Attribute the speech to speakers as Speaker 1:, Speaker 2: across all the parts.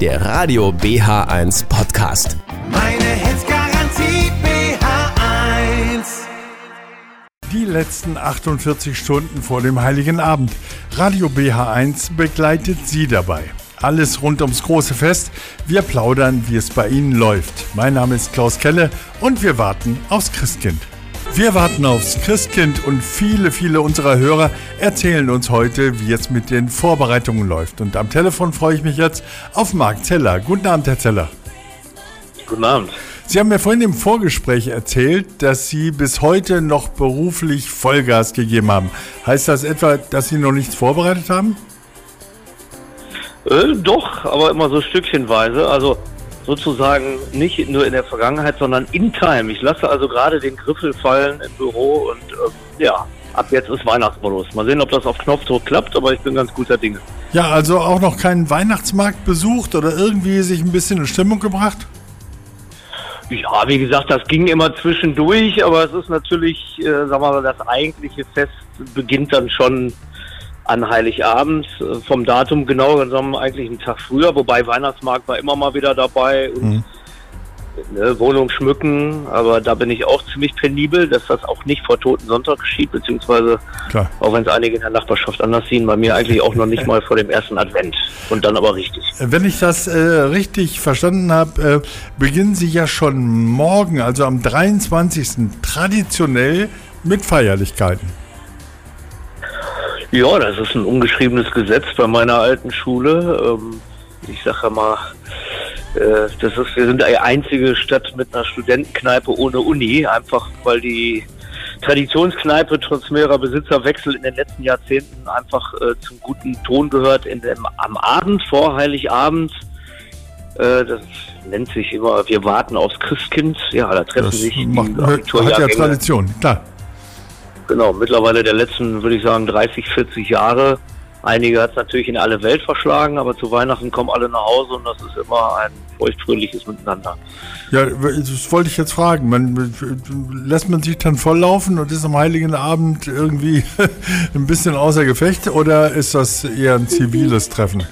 Speaker 1: der Radio BH1 Podcast.
Speaker 2: Meine Hits BH1.
Speaker 3: Die letzten 48 Stunden vor dem Heiligen Abend. Radio BH1 begleitet Sie dabei. Alles rund ums große Fest. Wir plaudern, wie es bei Ihnen läuft. Mein Name ist Klaus Kelle und wir warten aufs Christkind. Wir warten aufs Christkind und viele, viele unserer Hörer erzählen uns heute, wie es mit den Vorbereitungen läuft. Und am Telefon freue ich mich jetzt auf Marc Zeller. Guten Abend, Herr Zeller.
Speaker 4: Guten Abend.
Speaker 3: Sie haben mir vorhin im Vorgespräch erzählt, dass Sie bis heute noch beruflich Vollgas gegeben haben. Heißt das etwa, dass Sie noch nichts vorbereitet haben?
Speaker 4: Äh, doch, aber immer so stückchenweise. Also sozusagen nicht nur in der Vergangenheit, sondern in Time. Ich lasse also gerade den Griffel fallen im Büro und äh, ja, ab jetzt ist Weihnachtsmodus. Mal sehen, ob das auf Knopfdruck klappt, aber ich bin ganz guter Dinge.
Speaker 3: Ja, also auch noch keinen Weihnachtsmarkt besucht oder irgendwie sich ein bisschen in Stimmung gebracht?
Speaker 4: Ja, wie gesagt, das ging immer zwischendurch, aber es ist natürlich, äh, sagen wir mal, das eigentliche Fest beginnt dann schon an Heiligabend. Äh, vom Datum genau genommen eigentlich einen Tag früher, wobei Weihnachtsmarkt war immer mal wieder dabei und mhm. ne, Wohnung schmücken, aber da bin ich auch ziemlich penibel, dass das auch nicht vor Toten Sonntag geschieht, beziehungsweise Klar. auch wenn es einige in der Nachbarschaft anders sehen, bei mir eigentlich auch noch nicht mal vor dem ersten Advent und dann aber richtig.
Speaker 3: Wenn ich das äh, richtig verstanden habe, äh, beginnen Sie ja schon morgen, also am 23. traditionell mit Feierlichkeiten.
Speaker 4: Ja, das ist ein ungeschriebenes Gesetz bei meiner alten Schule. Ähm, ich sage mal, äh, das ist, wir sind die einzige Stadt mit einer Studentenkneipe ohne Uni, einfach weil die Traditionskneipe trotz mehrerer Besitzerwechsel in den letzten Jahrzehnten einfach äh, zum guten Ton gehört. In dem, am Abend vor Heiligabend, äh, das nennt sich immer, wir warten aufs Christkind. Ja, da treffen
Speaker 3: das
Speaker 4: sich
Speaker 3: macht, die Hat ja Tradition, klar.
Speaker 4: Genau, mittlerweile der letzten, würde ich sagen, 30, 40 Jahre. Einige hat es natürlich in alle Welt verschlagen, aber zu Weihnachten kommen alle nach Hause und das ist immer ein feuchtfröhliches Miteinander.
Speaker 3: Ja, das wollte ich jetzt fragen. Man, lässt man sich dann volllaufen und ist am Heiligen Abend irgendwie ein bisschen außer Gefecht oder ist das eher ein ziviles Treffen?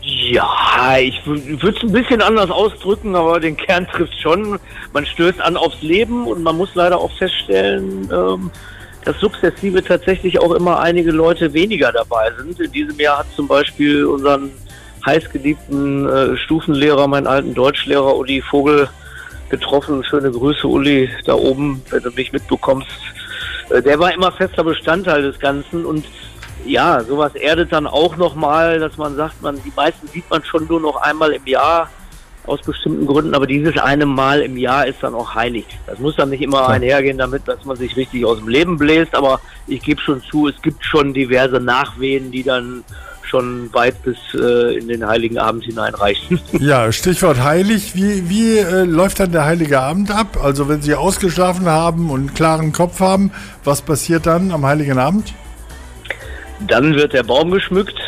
Speaker 4: Ja, ich würde es ein bisschen anders ausdrücken, aber den Kern trifft schon. Man stößt an aufs Leben und man muss leider auch feststellen, ähm, dass sukzessive tatsächlich auch immer einige Leute weniger dabei sind. In diesem Jahr hat zum Beispiel unseren heißgeliebten äh, Stufenlehrer, meinen alten Deutschlehrer Uli Vogel getroffen. Schöne Grüße, Uli, da oben, wenn du mich mitbekommst. Äh, der war immer fester Bestandteil des Ganzen und ja, sowas erdet dann auch nochmal, dass man sagt, man, die meisten sieht man schon nur noch einmal im Jahr aus bestimmten Gründen, aber dieses eine Mal im Jahr ist dann auch heilig. Das muss dann nicht immer einhergehen damit, dass man sich richtig aus dem Leben bläst, aber ich gebe schon zu, es gibt schon diverse Nachwehen, die dann schon weit bis äh, in den Heiligen Abend hineinreichen.
Speaker 3: Ja, Stichwort heilig. Wie, wie äh, läuft dann der Heilige Abend ab? Also wenn Sie ausgeschlafen haben und einen klaren Kopf haben, was passiert dann am Heiligen Abend?
Speaker 4: Dann wird der Baum geschmückt,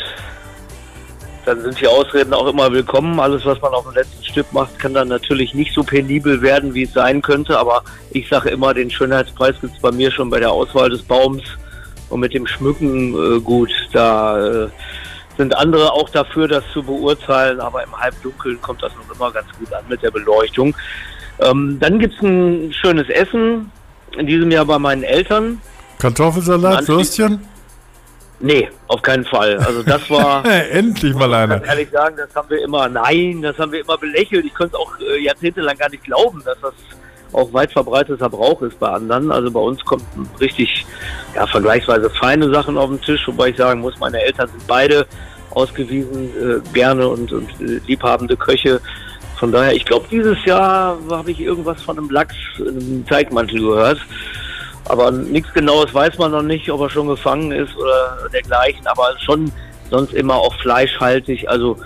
Speaker 4: dann sind die Ausreden auch immer willkommen. Alles, was man auf dem letzten Stück macht, kann dann natürlich nicht so penibel werden, wie es sein könnte. Aber ich sage immer, den Schönheitspreis gibt es bei mir schon bei der Auswahl des Baums. Und mit dem Schmücken äh, gut, da äh, sind andere auch dafür, das zu beurteilen. Aber im Halbdunkeln kommt das noch immer ganz gut an mit der Beleuchtung. Ähm, dann gibt es ein schönes Essen. In diesem Jahr bei meinen Eltern.
Speaker 3: Kartoffelsalat, Würstchen?
Speaker 4: Nee, auf keinen Fall. Also das war.
Speaker 3: Endlich mal einer.
Speaker 4: Ich kann ehrlich sagen, das haben wir immer, nein, das haben wir immer belächelt. Ich konnte es auch äh, jahrzehntelang gar nicht glauben, dass das auch weit verbreiteter Brauch ist bei anderen. Also bei uns kommt richtig, ja, vergleichsweise feine Sachen auf den Tisch, wobei ich sagen muss, meine Eltern sind beide ausgewiesen äh, gerne und, und äh, liebhabende Köche. Von daher, ich glaube, dieses Jahr habe ich irgendwas von einem Lachs in einem Teigmantel gehört. Aber nichts Genaues weiß man noch nicht, ob er schon gefangen ist oder dergleichen. Aber schon sonst immer auch fleischhaltig, also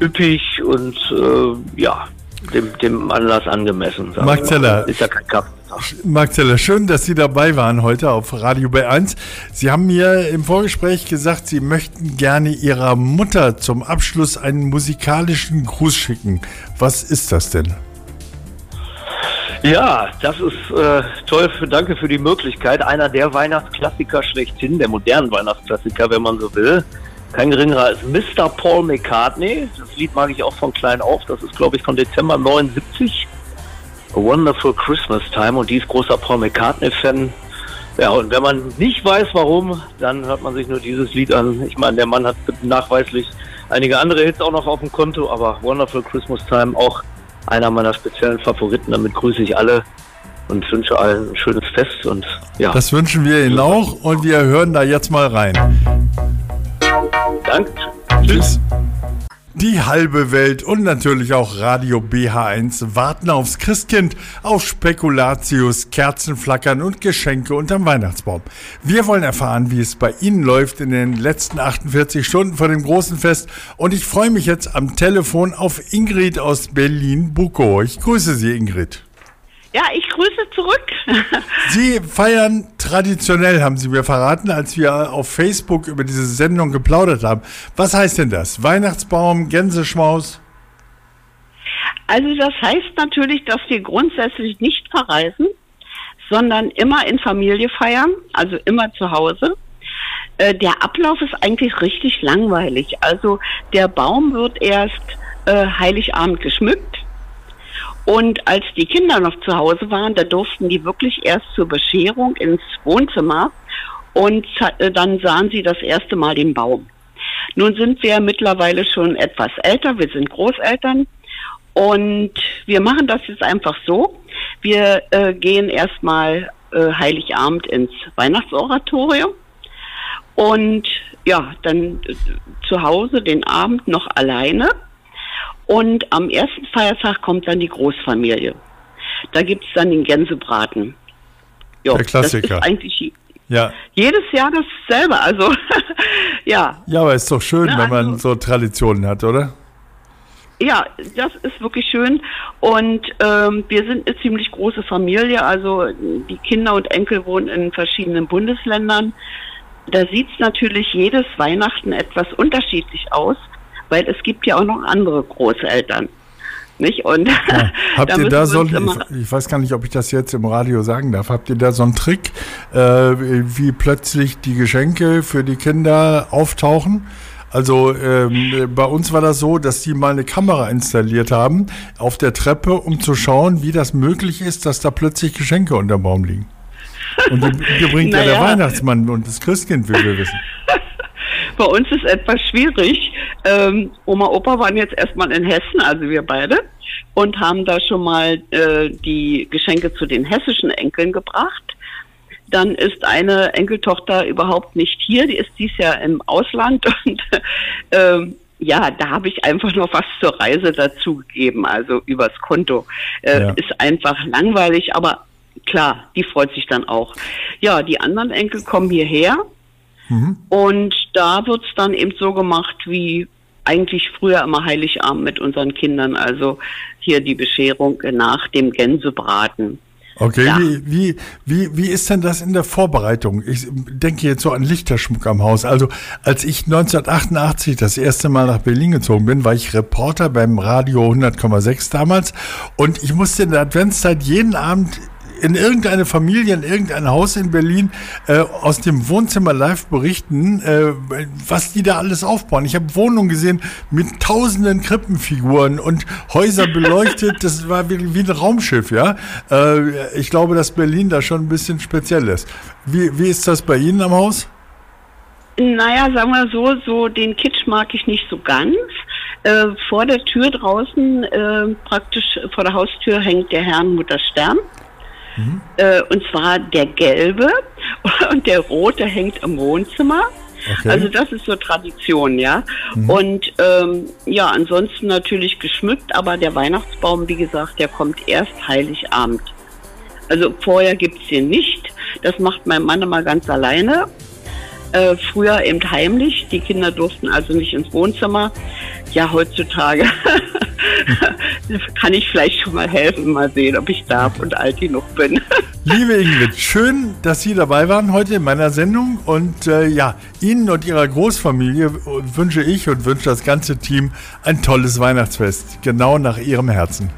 Speaker 4: üppig und äh, ja, dem, dem Anlass angemessen.
Speaker 3: Mark Zeller. Ist ja kein Kaffee. Mark Zeller, schön, dass Sie dabei waren heute auf Radio B1. Sie haben mir im Vorgespräch gesagt, Sie möchten gerne Ihrer Mutter zum Abschluss einen musikalischen Gruß schicken. Was ist das denn?
Speaker 4: Ja, das ist äh, toll. Danke für die Möglichkeit. Einer der Weihnachtsklassiker schlechthin, der modernen Weihnachtsklassiker, wenn man so will. kein geringerer als Mr. Paul McCartney. Das Lied mag ich auch von klein auf. Das ist, glaube ich, von Dezember 79. A Wonderful Christmas Time. Und die ist großer Paul McCartney-Fan. Ja, und wenn man nicht weiß, warum, dann hört man sich nur dieses Lied an. Ich meine, der Mann hat nachweislich einige andere Hits auch noch auf dem Konto, aber Wonderful Christmas Time auch einer meiner speziellen Favoriten. Damit grüße ich alle und wünsche allen ein schönes Fest und ja.
Speaker 3: Das wünschen wir Ihnen auch und wir hören da jetzt mal rein.
Speaker 4: Danke.
Speaker 3: Tschüss. Die halbe Welt und natürlich auch Radio BH1 warten aufs Christkind, auf Spekulatius, Kerzenflackern und Geschenke unterm Weihnachtsbaum. Wir wollen erfahren, wie es bei Ihnen läuft in den letzten 48 Stunden vor dem großen Fest und ich freue mich jetzt am Telefon auf Ingrid aus Berlin-Bukow. Ich grüße Sie, Ingrid.
Speaker 2: Ja, ich grüße zurück.
Speaker 3: Sie feiern traditionell, haben Sie mir verraten, als wir auf Facebook über diese Sendung geplaudert haben. Was heißt denn das? Weihnachtsbaum, Gänseschmaus?
Speaker 2: Also das heißt natürlich, dass wir grundsätzlich nicht verreisen, sondern immer in Familie feiern, also immer zu Hause. Äh, der Ablauf ist eigentlich richtig langweilig. Also der Baum wird erst äh, Heiligabend geschmückt und als die Kinder noch zu Hause waren, da durften die wirklich erst zur Bescherung ins Wohnzimmer. Und äh, dann sahen sie das erste Mal den Baum. Nun sind wir mittlerweile schon etwas älter, wir sind Großeltern. Und wir machen das jetzt einfach so. Wir äh, gehen erstmal äh, Heiligabend ins Weihnachtsoratorium. Und ja, dann äh, zu Hause den Abend noch alleine und am ersten Feiertag kommt dann die Großfamilie. Da gibt es dann den Gänsebraten.
Speaker 3: Jo, Der Klassiker.
Speaker 2: Das ist eigentlich ja. jedes Jahr dasselbe. Also, ja.
Speaker 3: Ja, aber ist doch schön, Na, wenn man also, so Traditionen hat, oder?
Speaker 2: Ja, das ist wirklich schön. Und ähm, wir sind eine ziemlich große Familie. Also die Kinder und Enkel wohnen in verschiedenen Bundesländern. Da sieht es natürlich jedes Weihnachten etwas unterschiedlich aus weil es gibt ja auch noch andere Großeltern. Nicht? Und
Speaker 3: ja. Habt ihr da so ich, ich weiß gar nicht, ob ich das jetzt im Radio sagen darf, habt ihr da so einen Trick, äh, wie plötzlich die Geschenke für die Kinder auftauchen? Also ähm, bei uns war das so, dass die mal eine Kamera installiert haben auf der Treppe, um zu schauen, wie das möglich ist, dass da plötzlich Geschenke unter dem Baum liegen. Und die, die bringt naja. ja der Weihnachtsmann und das Christkind, wie wir wissen.
Speaker 2: Bei uns ist etwas schwierig. Ähm, Oma, Opa waren jetzt erstmal in Hessen, also wir beide, und haben da schon mal äh, die Geschenke zu den hessischen Enkeln gebracht. Dann ist eine Enkeltochter überhaupt nicht hier, die ist dies Jahr im Ausland und ähm, ja, da habe ich einfach noch was zur Reise dazugegeben, also übers Konto. Äh, ja. Ist einfach langweilig, aber klar, die freut sich dann auch. Ja, die anderen Enkel kommen hierher Mhm. Und da wird es dann eben so gemacht wie eigentlich früher immer Heiligabend mit unseren Kindern, also hier die Bescherung nach dem Gänsebraten.
Speaker 3: Okay, ja. wie, wie, wie, wie ist denn das in der Vorbereitung? Ich denke jetzt so an Lichterschmuck am Haus. Also als ich 1988 das erste Mal nach Berlin gezogen bin, war ich Reporter beim Radio 100,6 damals und ich musste in der Adventszeit jeden Abend in irgendeine Familie, in irgendein Haus in Berlin äh, aus dem Wohnzimmer live berichten, äh, was die da alles aufbauen. Ich habe Wohnungen gesehen mit tausenden Krippenfiguren und Häuser beleuchtet. Das war wie, wie ein Raumschiff, ja. Äh, ich glaube, dass Berlin da schon ein bisschen speziell ist. Wie, wie ist das bei Ihnen am Haus?
Speaker 2: Naja, sagen wir so, so den Kitsch mag ich nicht so ganz. Äh, vor der Tür draußen, äh, praktisch vor der Haustür, hängt der Herrnmutter Stern. Mhm. Äh, und zwar der gelbe und der rote hängt im Wohnzimmer. Okay. Also das ist so Tradition, ja. Mhm. Und ähm, ja, ansonsten natürlich geschmückt, aber der Weihnachtsbaum, wie gesagt, der kommt erst Heiligabend. Also vorher gibt es den nicht. Das macht mein Mann immer ganz alleine. Äh, früher eben heimlich. Die Kinder durften also nicht ins Wohnzimmer. Ja, heutzutage kann ich vielleicht schon mal helfen, mal sehen, ob ich darf und alt genug bin.
Speaker 3: Liebe Ingrid, schön, dass Sie dabei waren heute in meiner Sendung. Und äh, ja, Ihnen und Ihrer Großfamilie wünsche ich und wünsche das ganze Team ein tolles Weihnachtsfest, genau nach Ihrem Herzen.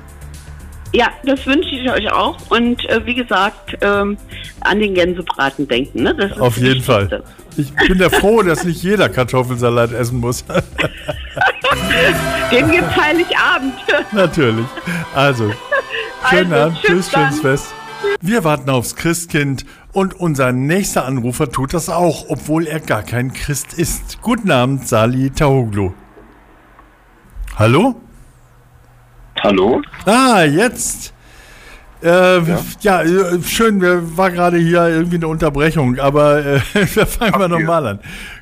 Speaker 2: Ja, das wünsche ich euch auch. Und äh, wie gesagt, ähm, an den Gänsebraten denken. Ne? Das ist
Speaker 3: Auf jeden Fall. Ich bin ja froh, dass nicht jeder Kartoffelsalat essen muss.
Speaker 2: Den gibt's Heiligabend.
Speaker 3: Natürlich. Also, schönen
Speaker 2: Also,
Speaker 3: Abend,
Speaker 2: tschüss
Speaker 3: tschüss,
Speaker 2: dann.
Speaker 3: schönes Fest. Wir warten aufs Christkind und unser nächster Anrufer tut das auch, obwohl er gar kein Christ ist. Guten Abend, Sali Tahoglu. Hallo?
Speaker 5: Hallo?
Speaker 3: Ah, jetzt. Äh, ja, äh, schön, wir war gerade hier irgendwie eine Unterbrechung, aber äh, wir fangen wir nochmal an.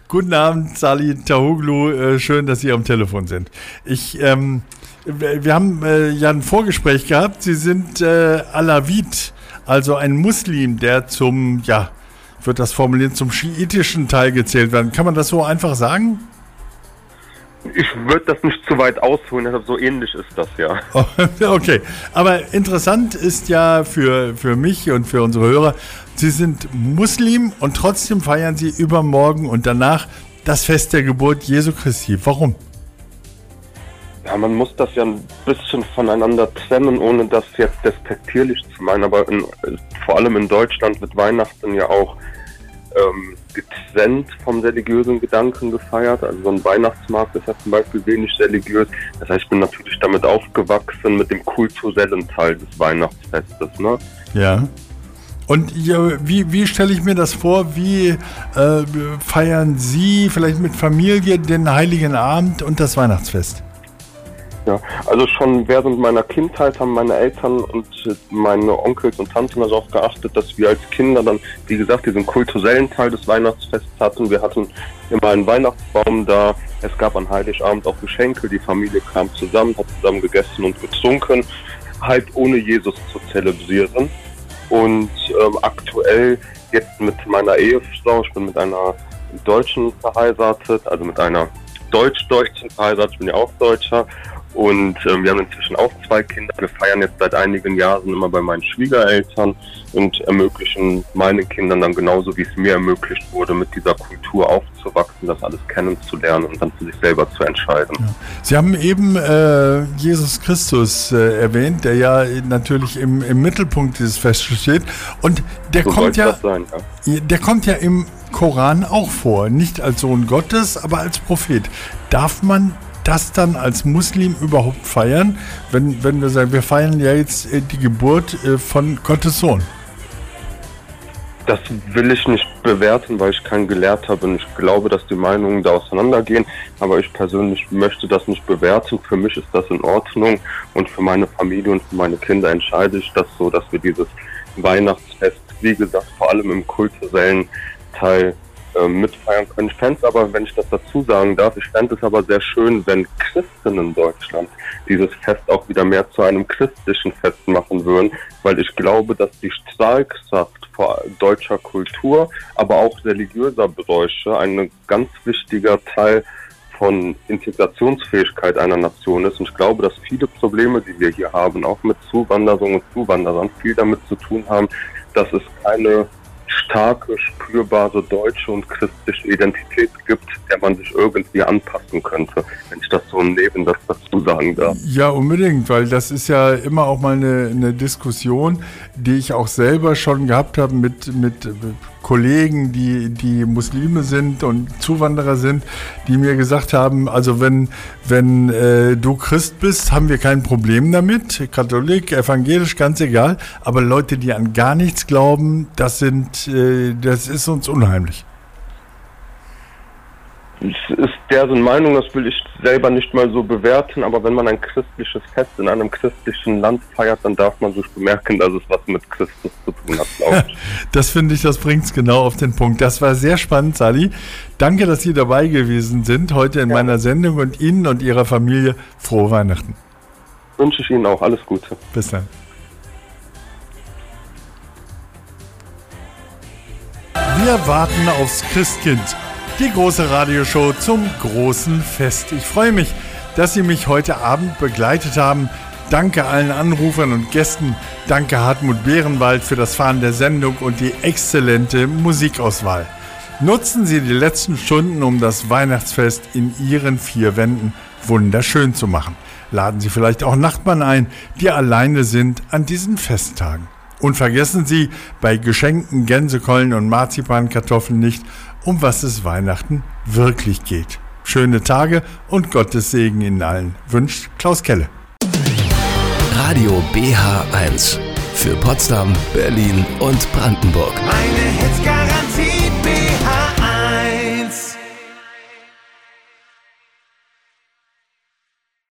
Speaker 3: Guten Abend, Sali Tahoglu, äh, schön, dass Sie am Telefon sind. Ich, ähm, wir haben äh, ja ein Vorgespräch gehabt. Sie sind äh, Alawit, also ein Muslim, der zum, ja, würde das formulieren, zum schiitischen Teil gezählt werden. Kann man das so einfach sagen?
Speaker 5: Ich würde das nicht zu weit ausholen, deshalb so ähnlich ist das ja.
Speaker 3: Oh, Okay, aber interessant ist ja für, für mich und für unsere Hörer, Sie sind Muslim und trotzdem feiern Sie übermorgen und danach das Fest der Geburt Jesu Christi. Warum?
Speaker 5: Ja, man muss das ja ein bisschen voneinander trennen, ohne das jetzt despektierlich zu meinen, aber in, vor allem in Deutschland wird Weihnachten ja auch ähm, getrennt vom religiösen Gedanken gefeiert. Also so ein Weihnachtsmarkt ist ja zum Beispiel wenig religiös. Das heißt, ich bin natürlich damit aufgewachsen mit dem kulturellen Teil des Weihnachtsfestes. Ne?
Speaker 3: Ja. Und wie, wie stelle ich mir das vor? Wie äh, feiern Sie vielleicht mit Familie den Heiligen Abend und das Weihnachtsfest?
Speaker 5: Ja, also schon während meiner Kindheit haben meine Eltern und äh, meine Onkels und Tanten darauf geachtet, dass wir als Kinder dann, wie gesagt, diesen kulturellen Teil des Weihnachtsfests hatten. Wir hatten immer einen Weihnachtsbaum da. Es gab an Heiligabend auch Geschenke. Die Familie kam zusammen, hat zusammen gegessen und getrunken, halt ohne Jesus zu zelebrieren. Und ähm, aktuell jetzt mit meiner Ehefrau, ich bin mit einer Deutschen verheiratet, also mit einer Deutsch-Deutschen verheiratet, ich bin ja auch Deutscher. Und ähm, wir haben inzwischen auch zwei Kinder. Wir feiern jetzt seit einigen Jahren immer bei meinen Schwiegereltern und ermöglichen meinen Kindern dann genauso, wie es mir ermöglicht wurde, mit dieser Kultur aufzuwachsen, das alles kennenzulernen und dann für sich selber zu entscheiden.
Speaker 3: Sie haben eben äh, Jesus Christus äh, erwähnt, der ja natürlich im, im Mittelpunkt dieses Festes steht. Und der
Speaker 5: So
Speaker 3: kommt ja,
Speaker 5: sein, ja.
Speaker 3: der kommt ja im Koran auch vor. Nicht als Sohn Gottes, aber als Prophet. Darf man das dann als Muslim überhaupt feiern, wenn, wenn wir sagen, wir feiern ja jetzt äh, die Geburt äh, von Gottes Sohn?
Speaker 5: Das will ich nicht bewerten, weil ich kein Gelehrter bin. Ich glaube, dass die Meinungen da auseinandergehen, aber ich persönlich möchte das nicht bewerten. Für mich ist das in Ordnung und für meine Familie und für meine Kinder entscheide ich das so, dass wir dieses Weihnachtsfest, wie gesagt, vor allem im kulturellen Teil äh, mitfeiern können. Ich fände es aber, wenn ich das dazu sagen darf, ich fände es aber sehr schön, wenn Christen in Deutschland dieses Fest auch wieder mehr zu einem christlichen Fest machen würden, weil ich glaube, dass die Strahlkraft deutscher Kultur, aber auch religiöser Bräuche ein ganz wichtiger Teil von Integrationsfähigkeit einer Nation ist. Und ich glaube, dass viele Probleme, die wir hier haben, auch mit Zuwanderung und Zuwanderern, viel damit zu tun haben, dass es keine starke, spürbare deutsche und christliche Identität gibt, der man sich irgendwie anpassen könnte, wenn ich das so neben das dazu sagen darf.
Speaker 3: Ja, unbedingt, weil das ist ja immer auch mal eine, eine Diskussion, die ich auch selber schon gehabt habe mit, mit Kollegen, die, die Muslime sind und Zuwanderer sind, die mir gesagt haben, also wenn, wenn äh, du Christ bist, haben wir kein Problem damit, Katholik, evangelisch, ganz egal, aber Leute, die an gar nichts glauben, das sind, äh, das ist uns unheimlich.
Speaker 5: Es ist deren Meinung, das will ich selber nicht mal so bewerten, aber wenn man ein christliches Fest in einem christlichen Land feiert, dann darf man sich bemerken, dass es was mit Christus zu tun hat, glaube ich.
Speaker 3: Das finde ich, das bringt es genau auf den Punkt. Das war sehr spannend, Sally. Danke, dass Sie dabei gewesen sind heute in meiner Sendung und Ihnen und Ihrer Familie frohe Weihnachten.
Speaker 5: Wünsche ich Ihnen auch alles Gute.
Speaker 3: Bis dann. Wir warten aufs Christkind. Die große Radioshow zum großen Fest. Ich freue mich, dass Sie mich heute Abend begleitet haben. Danke allen Anrufern und Gästen. Danke Hartmut Behrenwald für das Fahren der Sendung und die exzellente Musikauswahl. Nutzen Sie die letzten Stunden, um das Weihnachtsfest in Ihren vier Wänden wunderschön zu machen. Laden Sie vielleicht auch Nachbarn ein, die alleine sind an diesen Festtagen. Und vergessen Sie bei Geschenken Gänsekeulen und Marzipankartoffeln nicht, um was es Weihnachten wirklich geht. Schöne Tage und Gottes Segen Ihnen allen, wünscht Klaus Kelle.
Speaker 1: Radio BH1 für Potsdam, Berlin und Brandenburg.
Speaker 6: Meine Hitzgarantie.